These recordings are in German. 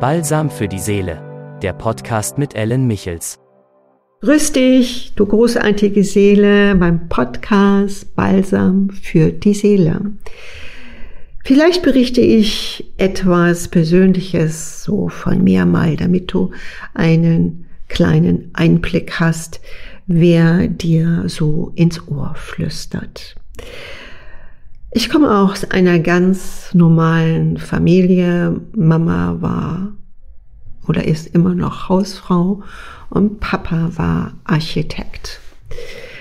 Balsam für die Seele, der Podcast mit Ellen Michels. Grüß dich, du großartige Seele, beim Podcast Balsam für die Seele. Vielleicht berichte ich etwas Persönliches so von mir mal, damit du einen kleinen Einblick hast, wer dir so ins Ohr flüstert. Ich komme aus einer ganz normalen Familie. Mama war oder ist immer noch Hausfrau und Papa war Architekt.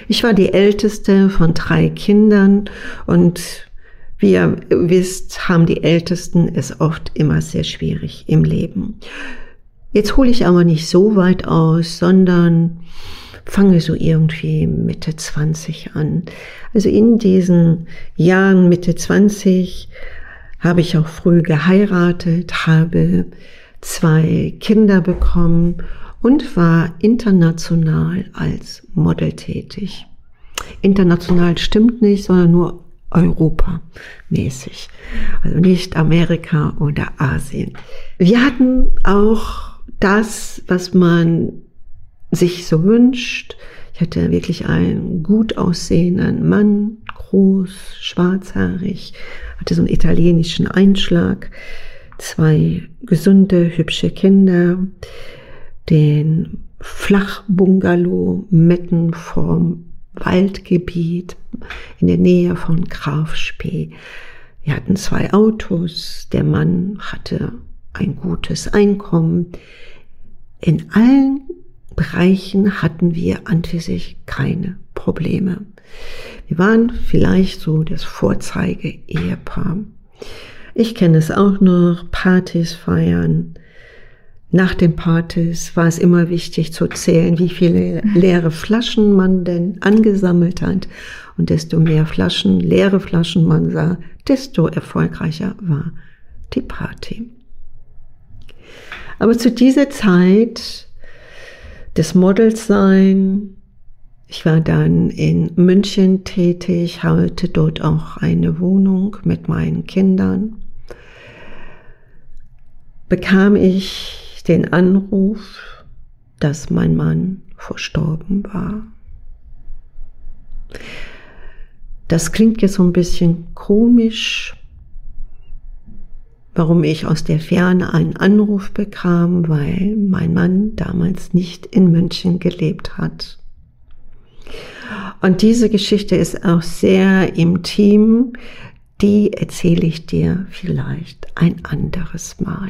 Ich war die älteste von drei Kindern und wie ihr wisst, haben die Ältesten es oft immer sehr schwierig im Leben. Jetzt hole ich aber nicht so weit aus, sondern fange so irgendwie Mitte 20 an. Also in diesen Jahren Mitte 20 habe ich auch früh geheiratet, habe zwei Kinder bekommen und war international als Model tätig. International stimmt nicht, sondern nur Europa-mäßig. Also nicht Amerika oder Asien. Wir hatten auch das, was man sich so wünscht. Ich hatte wirklich einen gut aussehenden Mann, groß, schwarzhaarig, hatte so einen italienischen Einschlag, zwei gesunde, hübsche Kinder, den Flachbungalow mitten vorm Waldgebiet in der Nähe von Graf Spee. Wir hatten zwei Autos, der Mann hatte ein gutes Einkommen. In allen Bereichen hatten wir an für sich keine Probleme. Wir waren vielleicht so das Vorzeige-Ehepaar. Ich kenne es auch noch, Partys feiern. Nach den Partys war es immer wichtig zu zählen, wie viele leere Flaschen man denn angesammelt hat. Und desto mehr Flaschen, leere Flaschen man sah, desto erfolgreicher war die Party. Aber zu dieser Zeit des Models sein. Ich war dann in München tätig, hatte dort auch eine Wohnung mit meinen Kindern. Bekam ich den Anruf, dass mein Mann verstorben war. Das klingt jetzt so ein bisschen komisch, warum ich aus der Ferne einen Anruf bekam, weil mein Mann damals nicht in München gelebt hat. Und diese Geschichte ist auch sehr intim, die erzähle ich dir vielleicht ein anderes Mal.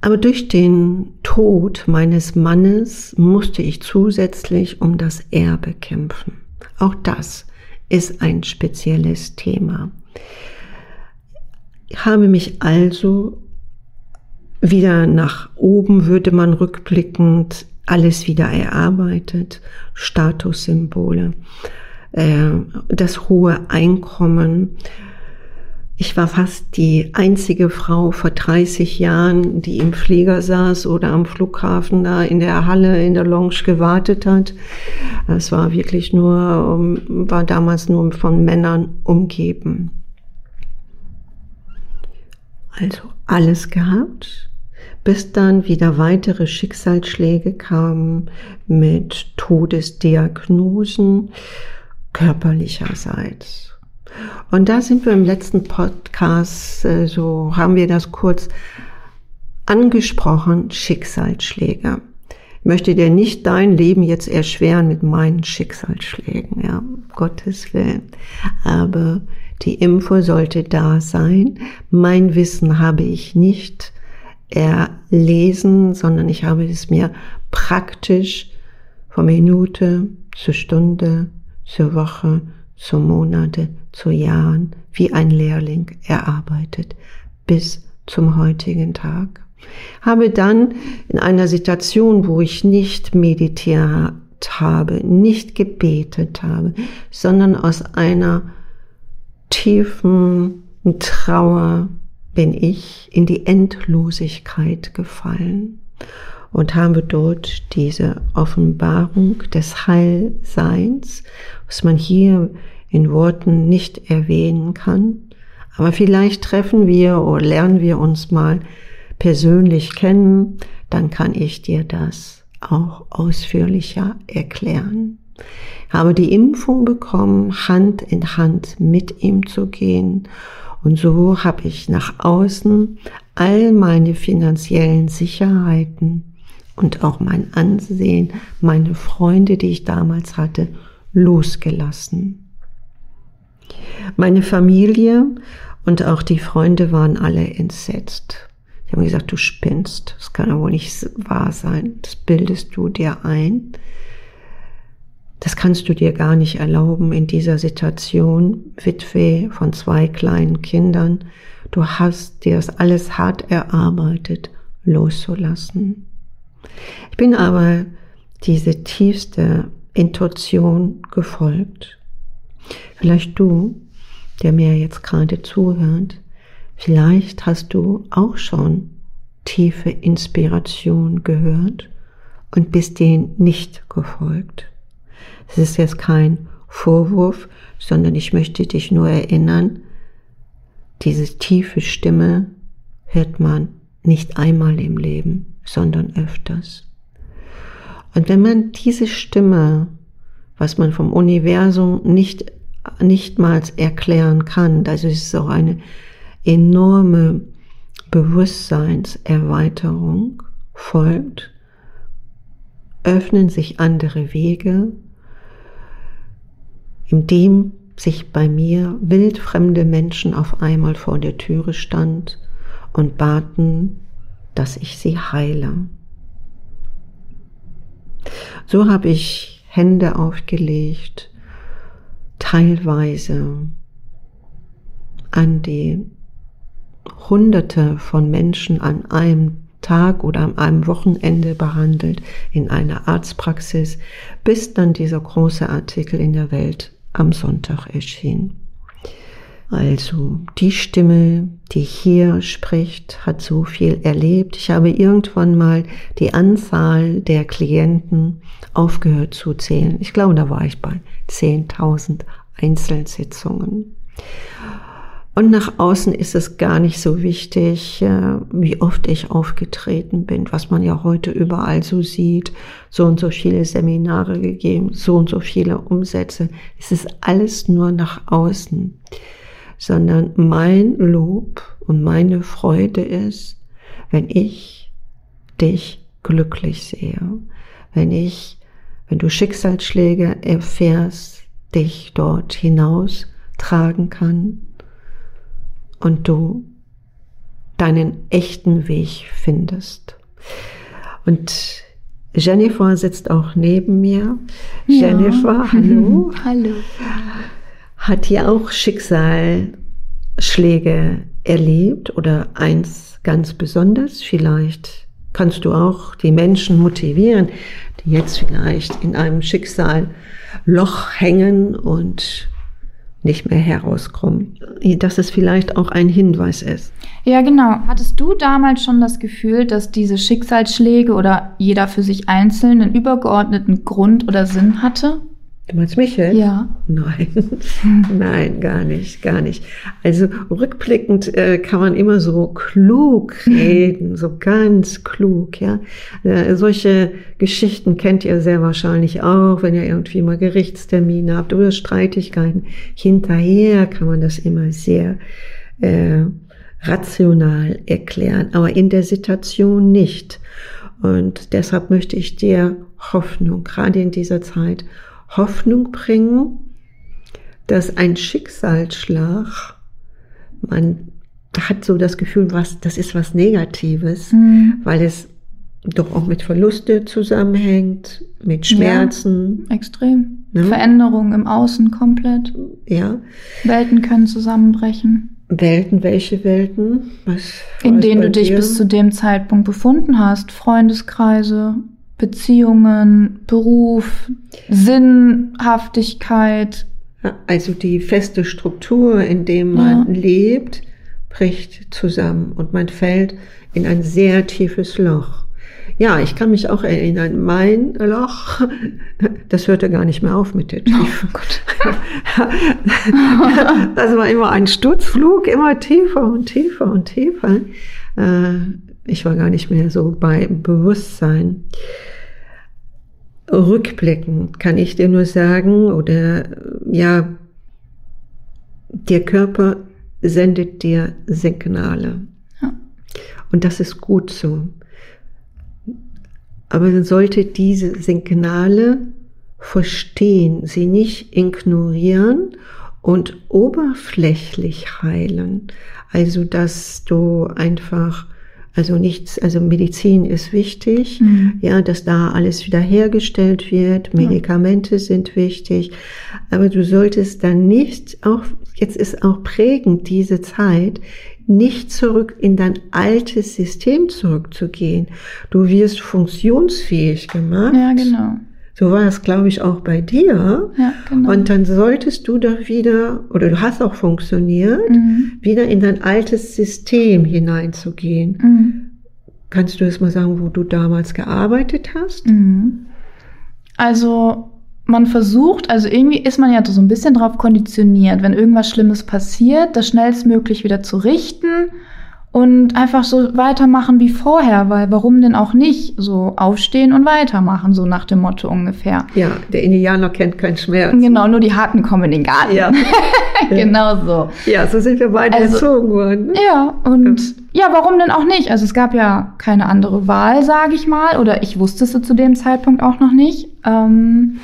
Aber durch den Tod meines Mannes musste ich zusätzlich um das Erbe kämpfen. Auch das ist ein spezielles Thema. Ich habe mich also wieder nach oben, würde man rückblickend alles wieder erarbeitet, Statussymbole, äh, das hohe Einkommen. Ich war fast die einzige Frau vor 30 Jahren, die im Flieger saß oder am Flughafen da in der Halle, in der Lounge gewartet hat. Es war wirklich nur, war damals nur von Männern umgeben also alles gehabt, bis dann wieder weitere Schicksalsschläge kamen mit Todesdiagnosen körperlicherseits. Und da sind wir im letzten Podcast, äh, so haben wir das kurz angesprochen, Schicksalsschläge. Ich möchte dir nicht dein Leben jetzt erschweren mit meinen Schicksalsschlägen, ja, Gottes Willen. Aber die Info sollte da sein. Mein Wissen habe ich nicht erlesen, sondern ich habe es mir praktisch von Minute zur Stunde, zur Woche, zu Monate, zu Jahren wie ein Lehrling erarbeitet bis zum heutigen Tag. Habe dann in einer Situation, wo ich nicht meditiert habe, nicht gebetet habe, sondern aus einer tiefen Trauer bin ich in die Endlosigkeit gefallen und habe dort diese Offenbarung des Heilseins, was man hier in Worten nicht erwähnen kann, Aber vielleicht treffen wir oder lernen wir uns mal persönlich kennen, dann kann ich dir das auch ausführlicher erklären. Habe die Info bekommen, Hand in Hand mit ihm zu gehen. Und so habe ich nach außen all meine finanziellen Sicherheiten und auch mein Ansehen, meine Freunde, die ich damals hatte, losgelassen. Meine Familie und auch die Freunde waren alle entsetzt. Die haben gesagt, du spinnst, das kann ja wohl nicht wahr sein, das bildest du dir ein. Das kannst du dir gar nicht erlauben in dieser Situation, Witwe von zwei kleinen Kindern. Du hast dir das alles hart erarbeitet, loszulassen. Ich bin aber diese tiefste Intuition gefolgt. Vielleicht du, der mir jetzt gerade zuhört, vielleicht hast du auch schon tiefe Inspiration gehört und bist denen nicht gefolgt. Es ist jetzt kein Vorwurf, sondern ich möchte dich nur erinnern, diese tiefe Stimme hört man nicht einmal im Leben, sondern öfters. Und wenn man diese Stimme, was man vom Universum nicht, nichtmals erklären kann, also es ist auch eine enorme Bewusstseinserweiterung folgt, öffnen sich andere Wege, indem sich bei mir wildfremde Menschen auf einmal vor der Türe stand und baten, dass ich sie heile. So habe ich Hände aufgelegt, teilweise an die Hunderte von Menschen an einem Tag oder an einem Wochenende behandelt in einer Arztpraxis, bis dann dieser große Artikel in der Welt am Sonntag erschien. Also die Stimme, die hier spricht, hat so viel erlebt. Ich habe irgendwann mal die Anzahl der Klienten aufgehört zu zählen. Ich glaube, da war ich bei 10.000 Einzelsitzungen. Und nach außen ist es gar nicht so wichtig, äh, wie oft ich aufgetreten bin, was man ja heute überall so sieht. So und so viele Seminare gegeben, so und so viele Umsätze. Es ist alles nur nach außen. Sondern mein Lob und meine Freude ist, wenn ich dich glücklich sehe. Wenn ich, wenn du Schicksalsschläge erfährst, dich dort hinaus tragen kann und du deinen echten Weg findest. Und Jennifer sitzt auch neben mir. Ja. Jennifer, hallo. hallo. Hat ja auch Schicksalsschläge erlebt oder eins ganz besonders. Vielleicht kannst du auch die Menschen motivieren, die jetzt vielleicht in einem Schicksalloch hängen und nicht mehr herauskommen. Dass es vielleicht auch ein Hinweis ist. Ja, genau. Hattest du damals schon das Gefühl, dass diese Schicksalsschläge oder jeder für sich einzeln einen übergeordneten Grund oder Sinn hatte? Du meinst Michael? Ja. Nein, nein, gar nicht, gar nicht. Also rückblickend äh, kann man immer so klug reden, so ganz klug, ja. Äh, solche Geschichten kennt ihr sehr wahrscheinlich auch, wenn ihr irgendwie mal Gerichtstermine habt oder Streitigkeiten. Hinterher kann man das immer sehr äh, rational erklären, aber in der Situation nicht. Und deshalb möchte ich dir Hoffnung, gerade in dieser Zeit, Hoffnung bringen, dass ein Schicksalsschlag, man hat so das Gefühl, was, das ist was Negatives, mhm. weil es doch auch mit Verluste zusammenhängt, mit Schmerzen. Ja, extrem. Ne? Veränderungen im Außen komplett. Ja. Welten können zusammenbrechen. Welten, welche Welten? Was In denen du dich bis zu dem Zeitpunkt befunden hast. Freundeskreise, Beziehungen, Beruf, Sinnhaftigkeit. Also die feste Struktur, in dem man ja. lebt, bricht zusammen und man fällt in ein sehr tiefes Loch. Ja, ich kann mich auch erinnern, mein Loch, das hörte gar nicht mehr auf mit der Tiefe. Oh Gott. das war immer ein Sturzflug, immer tiefer und tiefer und tiefer. Äh, Ich war gar nicht mehr so bei Bewusstsein. Rückblickend kann ich dir nur sagen, oder ja, der Körper sendet dir Signale. Ja. Und das ist gut so. Aber man sollte diese Signale verstehen, sie nicht ignorieren und oberflächlich heilen. Also, dass du einfach, also nichts, also Medizin ist wichtig, Mhm. ja, dass da alles wiederhergestellt wird, Medikamente sind wichtig, aber du solltest dann nicht, auch, jetzt ist auch prägend diese Zeit, nicht zurück in dein altes System zurückzugehen. Du wirst funktionsfähig gemacht. Ja, genau. So war es, glaube ich, auch bei dir. Ja, genau. Und dann solltest du doch wieder, oder du hast auch funktioniert, Mhm. wieder in dein altes System hineinzugehen. Mhm. Kannst du jetzt mal sagen, wo du damals gearbeitet hast? Mhm. Also man versucht, also irgendwie ist man ja so ein bisschen drauf konditioniert, wenn irgendwas Schlimmes passiert, das schnellstmöglich wieder zu richten und einfach so weitermachen wie vorher, weil warum denn auch nicht so aufstehen und weitermachen, so nach dem Motto ungefähr. Ja, der Indianer kennt keinen Schmerz. Genau, nur die Harten kommen in den Garten. Ja. genau so. ja, so sind wir beide Also- erzogen worden. ne? Ja, und ja, warum denn auch nicht? Also es gab ja keine andere Wahl, sage ich mal, oder ich wusste es zu dem Zeitpunkt auch noch nicht. Ähm,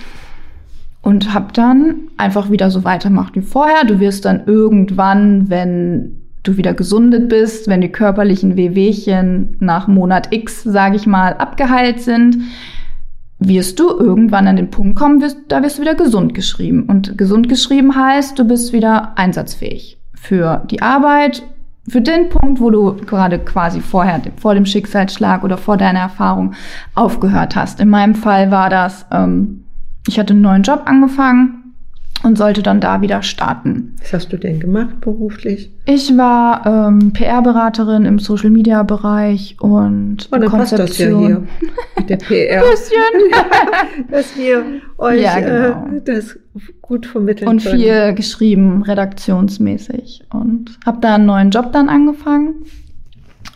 und habe dann einfach wieder so weitermacht wie vorher. Du wirst dann irgendwann, wenn du wieder gesundet bist, wenn die körperlichen Wehwehchen nach Monat X, sage ich mal, abgeheilt sind, wirst du irgendwann an den Punkt kommen, wirst, da wirst du wieder gesund geschrieben. Und gesund geschrieben heißt, du bist wieder einsatzfähig für die Arbeit, für den Punkt, wo du gerade quasi vorher, vor dem Schicksalsschlag oder vor deiner Erfahrung aufgehört hast. In meinem Fall war das, ähm, ich hatte einen neuen Job angefangen und sollte dann da wieder starten. Was hast du denn gemacht beruflich? Ich war ähm, PR-Beraterin im Social-Media-Bereich und Oh, dann passt das ja Konzeption. hier mit der PR. Bisschen. dass wir euch Ja, genau. äh, das gut vermitteln und können. viel geschrieben, redaktionsmäßig. Und habe da einen neuen Job dann angefangen.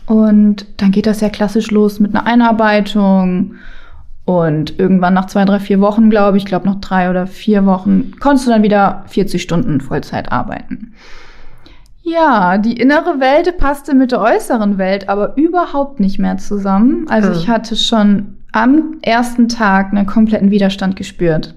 Und dann geht das ja klassisch los mit einer Einarbeitung. Und irgendwann nach zwei, drei, vier Wochen, glaube ich, glaube noch drei oder vier Wochen, konntest du dann wieder 40 Stunden Vollzeit arbeiten. Ja, die innere Welt passte mit der äußeren Welt aber überhaupt nicht mehr zusammen. Also ich hatte schon am ersten Tag einen kompletten Widerstand gespürt,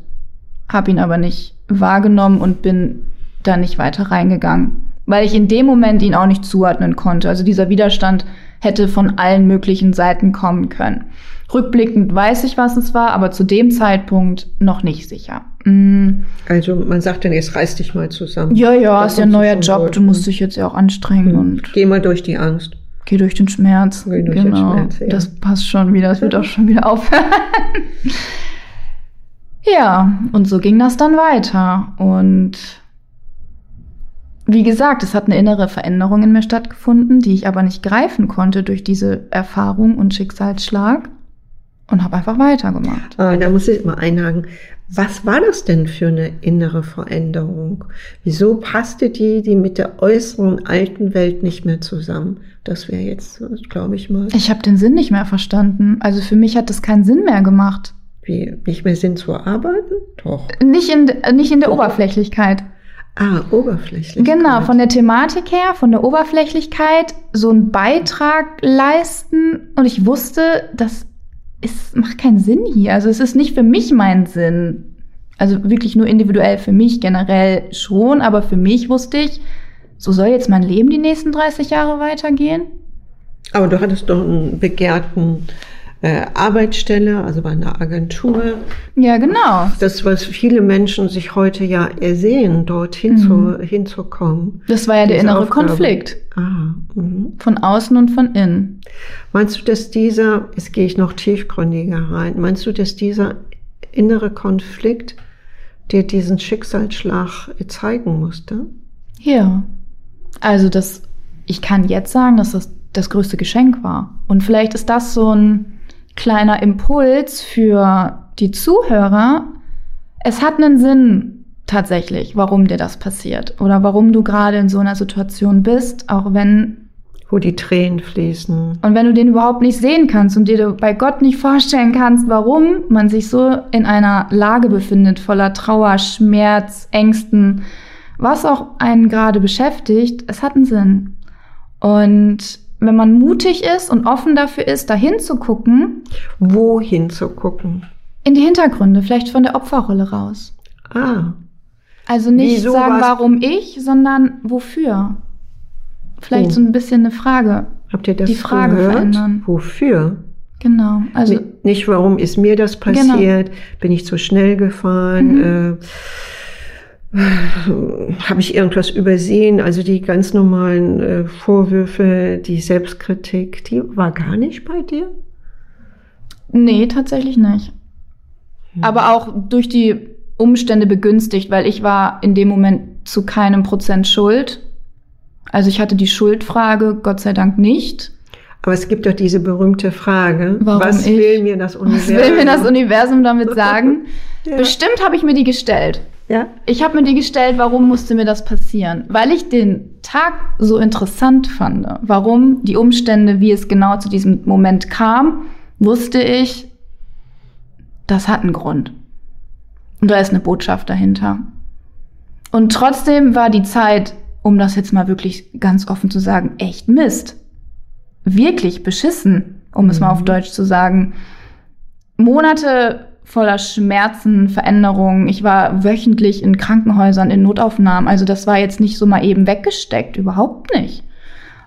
habe ihn aber nicht wahrgenommen und bin da nicht weiter reingegangen, weil ich in dem Moment ihn auch nicht zuordnen konnte. Also dieser Widerstand hätte von allen möglichen Seiten kommen können. Rückblickend weiß ich, was es war, aber zu dem Zeitpunkt noch nicht sicher. Mm, Also man sagt dann, jetzt reiß dich mal zusammen. Ja, ja, Da ist ja ein neuer Job. durch. Du musst dich jetzt ja auch anstrengen Hm. und Geh mal durch die Angst. geh durch den Schmerz. Geh durch den genau. Schmerz, ja. Das passt schon wieder. Das wird auch schon wieder aufhören. ja, und so ging das dann weiter. Und wie gesagt, es hat eine innere Veränderung in mir stattgefunden, die ich aber nicht greifen konnte durch diese Erfahrung und Schicksalsschlag. Und habe einfach weitergemacht. Ah, da muss ich mal einhaken. Was war das denn für eine innere Veränderung? Wieso passte die, die mit der äußeren alten Welt nicht mehr zusammen? Das wäre jetzt, glaube ich mal, Ich habe den Sinn nicht mehr verstanden. Also für mich hat das keinen Sinn mehr gemacht. wie nicht mehr Sinn zu arbeiten? Doch. Nicht in, nicht in der Oberflächlichkeit. Ah, oberflächlich. Genau, von der Thematik her, von der Oberflächlichkeit, so einen Beitrag leisten. Und ich wusste, das ist, macht keinen Sinn hier. Also es ist nicht für mich mein Sinn. Also wirklich nur individuell für mich, generell schon. Aber für mich wusste ich, so soll jetzt mein Leben die nächsten 30 Jahre weitergehen. Aber du hattest doch einen begehrten äh, Arbeitsstelle, also bei einer Agentur. Ja, genau. Das, was viele Menschen sich heute ja ersehen, dorthin zu, Mhm. hinzukommen. Das war ja der innere Aufgabe. Konflikt. Ah, mhm. Von außen und von innen. Meinst du, dass dieser, jetzt gehe ich noch tiefgründiger rein, meinst du, dass dieser innere Konflikt dir diesen Schicksalsschlag zeigen musste? Ja. Also das, ich kann jetzt sagen, dass das das größte Geschenk war. Und vielleicht ist das so ein kleiner Impuls für die Zuhörer. Es hat einen Sinn tatsächlich, warum dir das passiert oder warum du gerade in so einer Situation bist, auch wenn Wo die Tränen fließen. und wenn du den überhaupt nicht sehen kannst und dir bei Gott nicht vorstellen kannst, warum man sich so in einer Lage befindet, voller Trauer, Schmerz, Ängsten, was auch einen gerade beschäftigt, es hat einen Sinn. Und wenn man mutig ist und offen dafür ist, da hinzugucken, Wohin zu gucken? in die Hintergründe, vielleicht von der Opferrolle raus. Ah, Also nicht Wieso sagen, warum ich, sondern wofür. Vielleicht Oh. so ein bisschen eine Frage. habt ihr das Die Frage gehört? verändern. Wofür? Genau. Also Ni- nicht, warum ist mir das passiert? Bin ich zu schnell gefahren? Äh, Habe ich irgendwas übersehen? Also die ganz normalen äh, Vorwürfe, die Selbstkritik, die war gar nicht bei dir? Nee, tatsächlich nicht. Hm. Aber auch durch die Umstände begünstigt, weil ich war in dem Moment zu keinem Prozent schuld. Also ich hatte die Schuldfrage, Gott sei Dank nicht. Aber es gibt doch diese berühmte Frage, Warum was ich? will mir das Was Universum? will mir das Universum damit sagen? Ja. Bestimmt habe ich mir die gestellt. Ja? Ich habe mir die gestellt, warum musste mir das passieren? Weil ich den Tag so interessant fand. Warum die Umstände, wie es genau zu diesem Moment kam, wusste ich, das hat einen Grund. Und da ist eine Botschaft dahinter. Und trotzdem war die Zeit, um das jetzt mal wirklich ganz offen zu sagen, echt Mist. Wirklich beschissen, um es mal auf Mhm. Deutsch zu sagen. Monate voller Schmerzen, Veränderungen. Ich war wöchentlich in Krankenhäusern, in Notaufnahmen. Also das war jetzt nicht so mal eben weggesteckt, überhaupt nicht.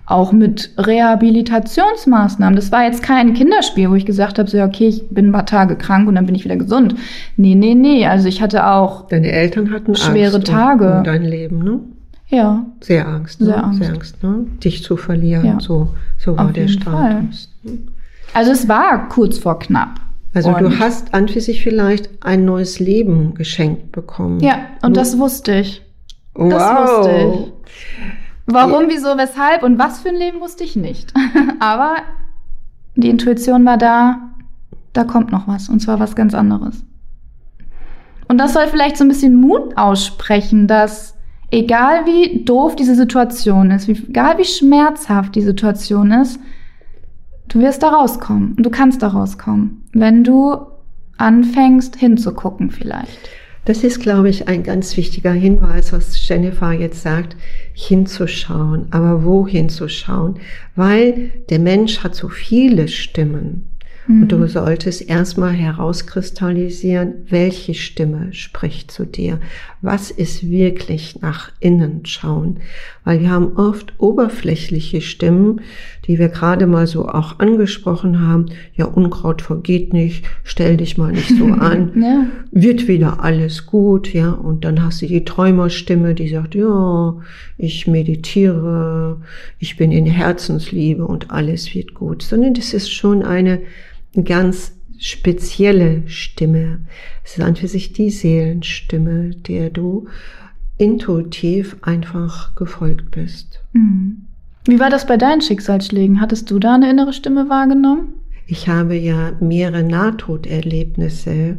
Auch mit Rehabilitationsmaßnahmen. Das war jetzt kein Kinderspiel, wo ich gesagt habe, so, okay, ich bin ein paar Tage krank und dann bin ich wieder gesund. Nee, nee, nee. Also ich hatte auch, Deine Eltern hatten Schwere Angst Tage. Um, um dein Leben, ne? ja, Sehr Angst, ne? Sehr Angst. Sehr Angst, ne? Dich zu verlieren, Ja. so, so war Auf der jeden Status. also es war kurz vor knapp. Also Und- du hast an für sich vielleicht ein neues Leben geschenkt bekommen. Ja, und Nur- das wusste ich. wow. das wusste ich. Warum, wieso, weshalb und was für ein Leben wusste ich nicht. Aber die Intuition war da, da kommt noch was und zwar was ganz anderes. Und das soll vielleicht so ein bisschen Mut aussprechen, dass egal wie doof diese Situation ist, wie, egal wie schmerzhaft die Situation ist, du wirst da rauskommen und du kannst da rauskommen, wenn du anfängst hinzugucken vielleicht. Das ist, glaube ich, ein ganz wichtiger Hinweis, was Jennifer jetzt sagt, hinzuschauen. Aber wo hinzuschauen? Weil der Mensch hat so viele Stimmen. Und du solltest erstmal herauskristallisieren, welche Stimme spricht zu dir. Was ist wirklich nach innen schauen? Weil wir haben oft oberflächliche Stimmen, die wir gerade mal so auch angesprochen haben. Ja, Unkraut vergeht nicht, stell dich mal nicht so an Ja. wird wieder alles gut, ja, und dann hast du die Träumerstimme, die sagt, ja, ich meditiere, ich bin in Herzensliebe und alles wird gut, sondern das ist schon eine ganz spezielle Stimme. Es ist an für sich die Seelenstimme, der du intuitiv einfach gefolgt bist. Mhm. Wie war das bei deinen Schicksalsschlägen? Hattest du da eine innere Stimme wahrgenommen? Ich habe ja mehrere Nahtoderlebnisse,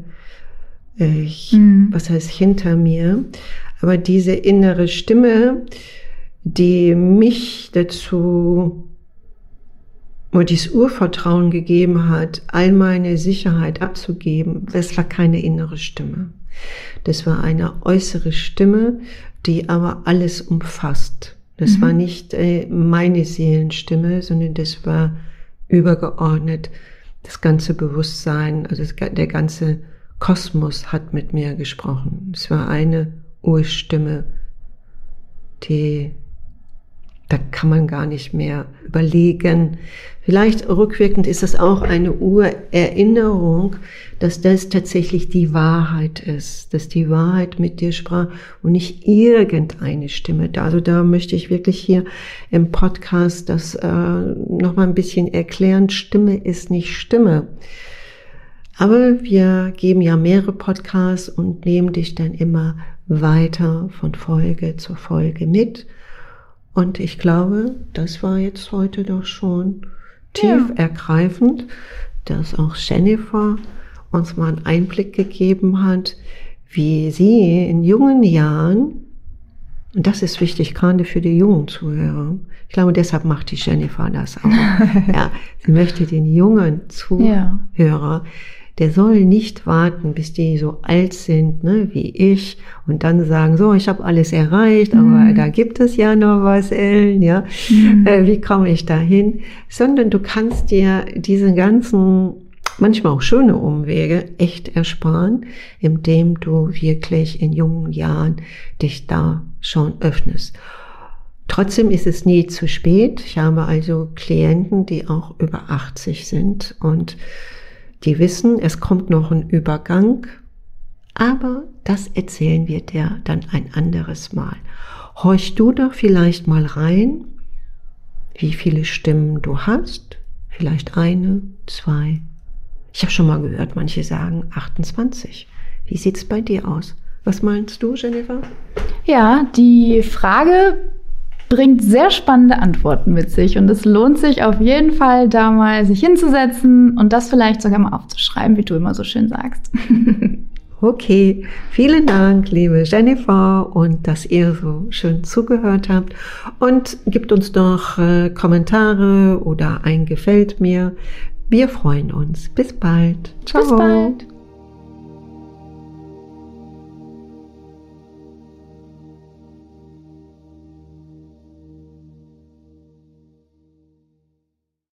äh, ich, Mhm. was heißt hinter mir, aber diese innere Stimme, die mich dazu oder dieses Urvertrauen gegeben hat, all meine Sicherheit abzugeben, das war keine innere Stimme. Das war eine äußere Stimme, die aber alles umfasst. Das Mhm. war nicht äh, meine Seelenstimme, sondern das war übergeordnet. Das ganze Bewusstsein, also das, der ganze Kosmos hat mit mir gesprochen. Es war eine Urstimme, die da kann man gar nicht mehr überlegen. Vielleicht rückwirkend ist das auch eine Urerinnerung, dass das tatsächlich die Wahrheit ist, dass die Wahrheit mit dir sprach und nicht irgendeine Stimme. Also da möchte ich wirklich hier im Podcast das äh, noch mal ein bisschen erklären. Stimme ist nicht Stimme. Aber wir geben ja mehrere Podcasts und nehmen dich dann immer weiter von Folge zu Folge mit. Und ich glaube, das war jetzt heute doch schon tief Ja. ergreifend, dass auch Jennifer uns mal einen Einblick gegeben hat, wie sie in jungen Jahren, und das ist wichtig, gerade für die jungen Zuhörer, ich glaube, deshalb macht die Jennifer das auch. ja, sie möchte den jungen Zuhörer, ja. Der soll nicht warten, bis die so alt sind, ne, wie ich, und dann sagen, so, ich habe alles erreicht, aber mhm. da gibt es ja noch was, Ellen, ja, mhm. äh, wie komme ich da hin? Sondern du kannst dir diese ganzen manchmal auch schöne Umwege echt ersparen, indem du wirklich in jungen Jahren dich da schon öffnest. Trotzdem ist es nie zu spät. Ich habe also Klienten, die auch über 80 sind und die wissen, es kommt noch ein Übergang, aber das erzählen wir dir dann ein anderes Mal. Horch du doch vielleicht mal rein, wie viele Stimmen du hast. Vielleicht eine, zwei, ich habe schon mal gehört, manche sagen 28. Wie sieht's bei dir aus? Was meinst du, Jennifer? Ja, die Frage bringt sehr spannende Antworten mit sich und es lohnt sich auf jeden Fall, da mal sich hinzusetzen und das vielleicht sogar mal aufzuschreiben, wie du immer so schön sagst. Okay, vielen Dank, liebe Jennifer, und dass ihr so schön zugehört habt. Und gibt uns doch äh, Kommentare oder ein Gefällt mir. Wir freuen uns. Bis bald. Ciao. Bis bald.